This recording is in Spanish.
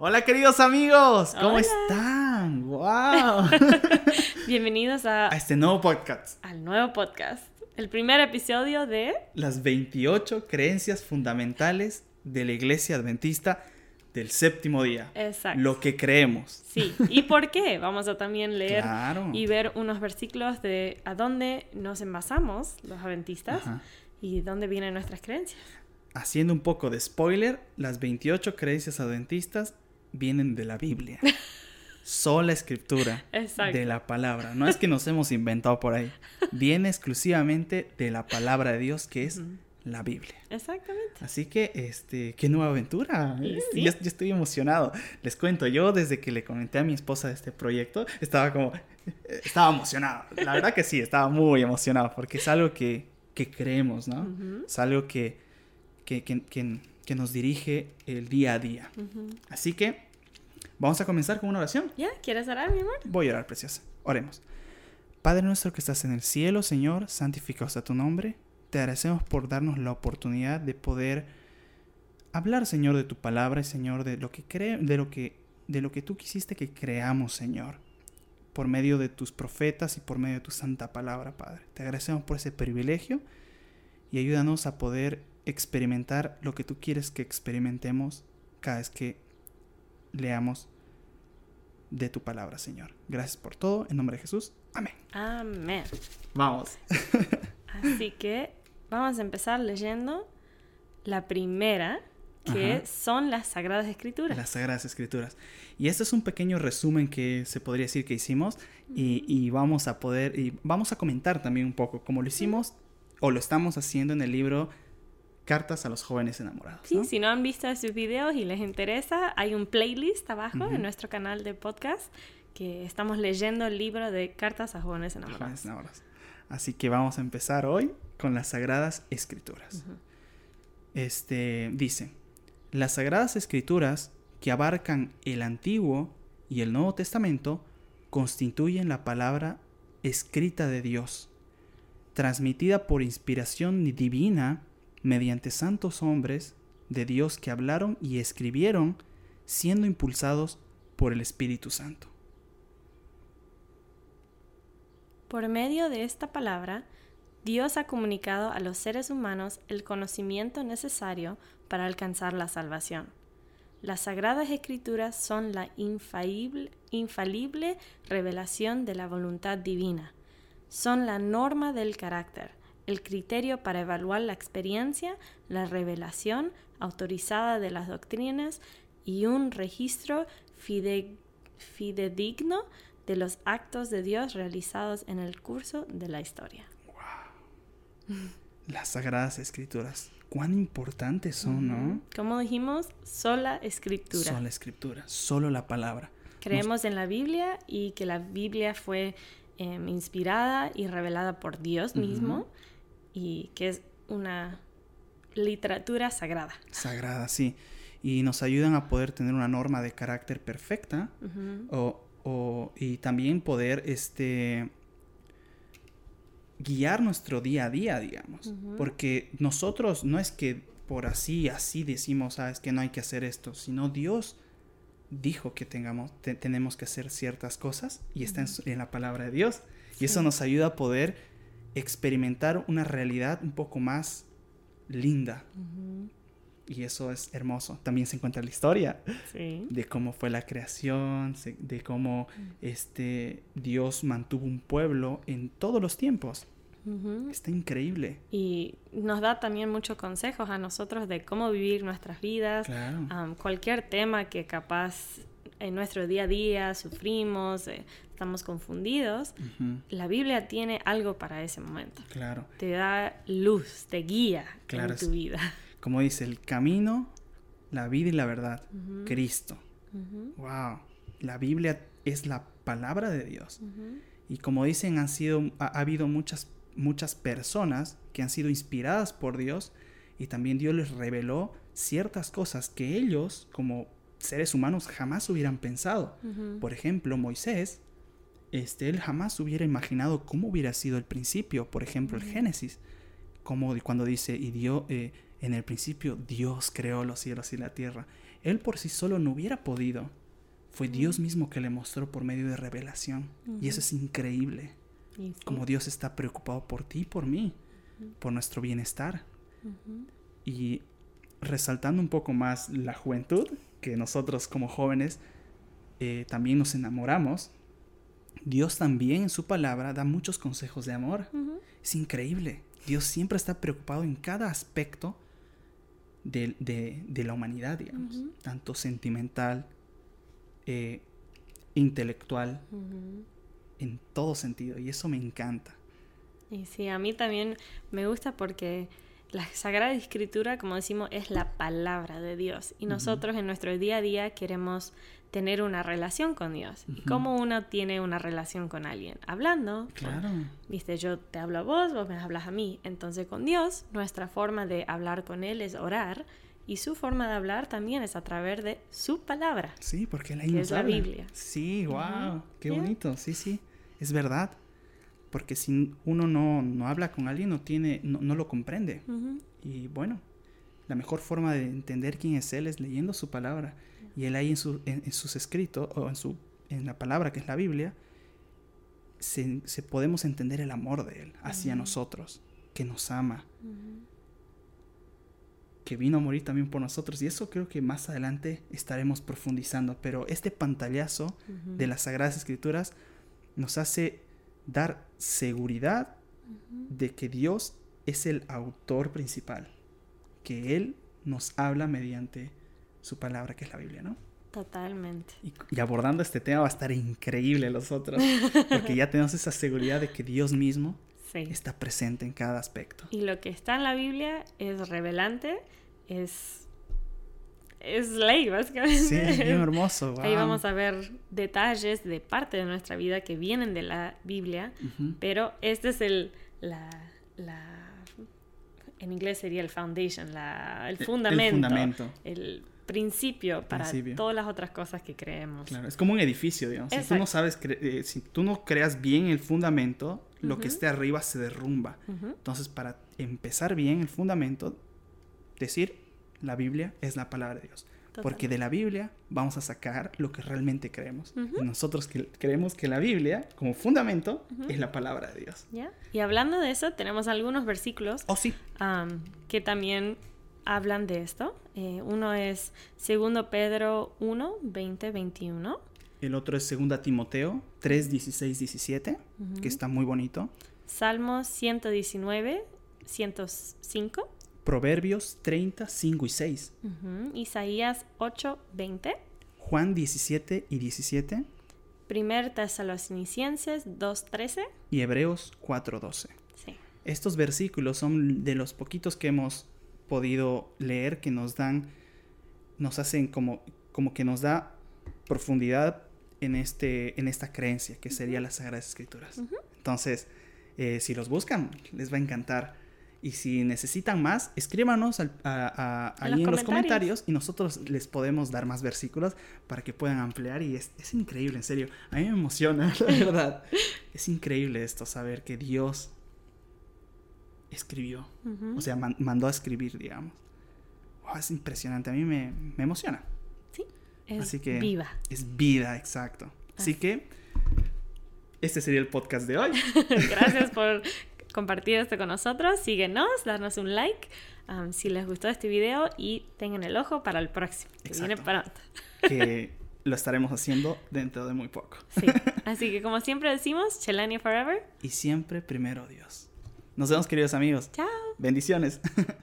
Hola queridos amigos, ¿cómo Hola. están? ¡Wow! Bienvenidos a, a este nuevo podcast, al nuevo podcast. El primer episodio de... las 28 creencias fundamentales de la Iglesia Adventista del séptimo día. Exacto. Lo que creemos. Sí. ¿Y por qué? Vamos a también leer Claro. y ver unos versículos de a dónde nos envasamos los adventistas Ajá. y dónde vienen nuestras creencias. Haciendo un poco de spoiler, las 28 creencias adventistas vienen de la Biblia. Sola escritura Exacto. de la palabra. No es que nos hemos inventado por ahí. Viene exclusivamente de la palabra de Dios, que es la Biblia. Exactamente. Así que, este, qué nueva aventura. Sí, Eh, sí. Yo, yo estoy emocionado. Les cuento, yo desde que le comenté a mi esposa de este proyecto, estaba como, eh, estaba emocionado. La verdad que sí, estaba muy emocionado, porque es algo que, que creemos, ¿no? Es algo que, que, que, que- que nos dirige el día a día. Así que, vamos a comenzar con una oración. ¿Ya? ¿Quieres orar, mi amor? Voy a orar, preciosa. Oremos. Padre nuestro que estás en el cielo, Señor, santificado sea tu nombre. Te agradecemos por darnos la oportunidad de poder hablar, Señor, de tu palabra y, Señor, de lo que cre de lo que de lo que tú quisiste que creamos, Señor, por medio de tus profetas y por medio de tu santa palabra, Padre. Te agradecemos por ese privilegio y ayúdanos a poder experimentar lo que tú quieres que experimentemos cada vez que leamos de tu palabra, Señor. Gracias por todo. En nombre de Jesús. Amén. Amén. Vamos. Así que vamos a empezar leyendo la primera, que Ajá. son las Sagradas Escrituras. Las Sagradas Escrituras. Y este es un pequeño resumen que se podría decir que hicimos y, y vamos a poder, y vamos a comentar también un poco cómo lo hicimos o lo estamos haciendo en el libro Cartas a los jóvenes enamorados. Sí, ¿no? si no han visto sus videos y les interesa, hay un playlist abajo en nuestro canal de podcast que estamos leyendo el libro de Cartas a Jóvenes Enamorados. Jóvenes enamorados. Así que vamos a empezar hoy con las Sagradas Escrituras. Este dice, las Sagradas Escrituras que abarcan el Antiguo y el Nuevo Testamento constituyen la palabra escrita de Dios, transmitida por inspiración divina mediante santos hombres de Dios que hablaron y escribieron siendo impulsados por el Espíritu Santo. Por medio de esta palabra, Dios ha comunicado a los seres humanos el conocimiento necesario para alcanzar la salvación. Las Sagradas Escrituras son la infalible, infalible revelación de la voluntad divina. Son la norma del carácter, el criterio para evaluar la experiencia, la revelación autorizada de las doctrinas y un registro fide- fidedigno de los actos de Dios realizados en el curso de la historia. Las Sagradas Escrituras, cuán importantes son, ¿no? Como dijimos, sola escritura. Solo la escritura, solo la palabra. Creemos en la Biblia y que la Biblia fue em, inspirada y revelada por Dios mismo y que es una literatura sagrada. Sagrada, sí. Y nos ayudan a poder tener una norma de carácter perfecta o, o- y también poder este, guiar nuestro día a día, digamos. Porque nosotros no es que por así, así decimos, sabes que no hay que hacer esto, sino Dios dijo que tengamos, te- tenemos que hacer ciertas cosas y está en, la palabra de Dios. Y eso nos ayuda a poder experimentar una realidad un poco más linda. Y eso es hermoso. También se encuentra la historia Sí. de cómo fue la creación, de cómo este Dios mantuvo un pueblo en todos los tiempos. Está increíble. Y nos da también muchos consejos a nosotros de cómo vivir nuestras vidas, Claro. Cualquier tema que capaz en nuestro día a día sufrimos, eh, estamos confundidos, la Biblia tiene algo para ese momento. Claro. Te da luz, te guía Claro, en tu vida. Como dice, el camino, la vida y la verdad. Cristo. Wow. La Biblia es la palabra de Dios. Y como dicen, han sido, ha, ha habido muchas, muchas personas que han sido inspiradas por Dios y también Dios les reveló ciertas cosas que ellos, como seres humanos, jamás hubieran pensado. Por ejemplo, Moisés, este, él jamás hubiera imaginado cómo hubiera sido el principio. Por ejemplo, el. Génesis, como cuando dice, y dio, eh, en el principio Dios creó los cielos y la tierra. Él por sí solo no hubiera podido. Fue Dios mismo que le mostró por medio de revelación. Y eso es increíble. Sí. Como Dios está preocupado por ti y por mí, por nuestro bienestar. Y resaltando un poco más la juventud, que nosotros como jóvenes eh, también nos enamoramos, Dios también en su palabra da muchos consejos de amor. Es increíble. Dios siempre está preocupado en cada aspecto de, de- de la humanidad, digamos. Tanto sentimental, eh, intelectual, en todo sentido. Y eso me encanta. Y sí, a mí también me gusta porque la Sagrada Escritura, como decimos, es la palabra de Dios. Y nosotros en nuestro día a día queremos tener una relación con Dios. ¿Y cómo uno tiene una relación con alguien? Hablando. Claro. Viste, yo te hablo a vos, vos me hablas a mí. Entonces con Dios, nuestra forma de hablar con Él es orar. Y su forma de hablar también es a través de su palabra. Sí, porque él ahí Que nos es la. Biblia. Sí, wow, qué Yeah. bonito. Sí, sí, es verdad. Porque si uno no, no habla con alguien, no tiene, no, no lo comprende. Y bueno, la mejor forma de entender quién es él es leyendo su palabra. Y él ahí en, su- en- en sus escritos, o en, su, en la palabra que es la Biblia, se, se podemos entender el amor de él hacia nosotros, que nos ama, que vino a morir también por nosotros. Y eso creo que más adelante estaremos profundizando. Pero este pantallazo de las Sagradas Escrituras nos hace dar seguridad de que Dios es el autor principal, que Él nos habla mediante su palabra, que es la Biblia, ¿no? Totalmente. Y, y abordando este tema va a estar increíble los otros, porque ya tenemos esa seguridad de que Dios mismo Sí. está presente en cada aspecto. Y lo que está en la Biblia es revelante, es, es ley, básicamente. Sí, es bien hermoso. Ahí wow. vamos a ver detalles de parte de nuestra vida que vienen de la Biblia, Ujú. pero este es el, la, la- en inglés sería el foundation, la, el El- fundamento, El fundamento. el principio para Principio. todas las otras cosas que creemos. Claro, es como un edificio, digamos. Si tú no Exacto. sabes, eh, si tú no creas bien el fundamento, lo que Ujú. esté arriba se derrumba. Ujú, Entonces, para empezar bien el fundamento, decir la Biblia es la palabra de Dios. Porque total. de la Biblia vamos a sacar lo que realmente creemos. Ujú. Y nosotros que creemos que la Biblia, como fundamento, Ujú. es la palabra de Dios. ¿Ya? Y hablando de eso, tenemos algunos versículos Oh, sí. am, que también hablan de esto. Eh, uno es 2 Pedro 1, 20, 21. El otro es 2 Timoteo 3, 16, 17, Ujú. que está muy bonito. Salmos 119, 105. Proverbios 30, 5 y 6. Ujú. Isaías 8, 20. Juan 17 y 17. Primer Tesalonicenses 2, 13. Y Hebreos 4, 12. Sí. Estos versículos son de los poquitos que hemos podido leer que nos dan, nos hacen como, como que nos da profundidad en, este, en esta creencia que sería las Sagradas Escrituras. Entonces, eh, si los buscan, les va a encantar. Y si necesitan más, escríbanos al- a- a- En ahí los en los comentarios. y nosotros les podemos dar más versículos para que puedan ampliar. Y es, es increíble, en serio. A mí me emociona, la verdad. es increíble esto, saber que Dios escribió. O sea, man- mandó a escribir, digamos. Es impresionante, a mí me, me emociona. sí. Es así que- viva. Es vida, exacto. Así Así. que este sería el podcast de hoy. Gracias por compartir esto con nosotros. Síguenos, darnos un like um, si les gustó este video y tengan el ojo para el próximo, que viene Exacto. pronto. que lo estaremos haciendo dentro de muy poco. Sí. Así que como siempre decimos, Chelania Forever. Y siempre primero Dios. Nos vemos queridos amigos. Chao. Bendiciones.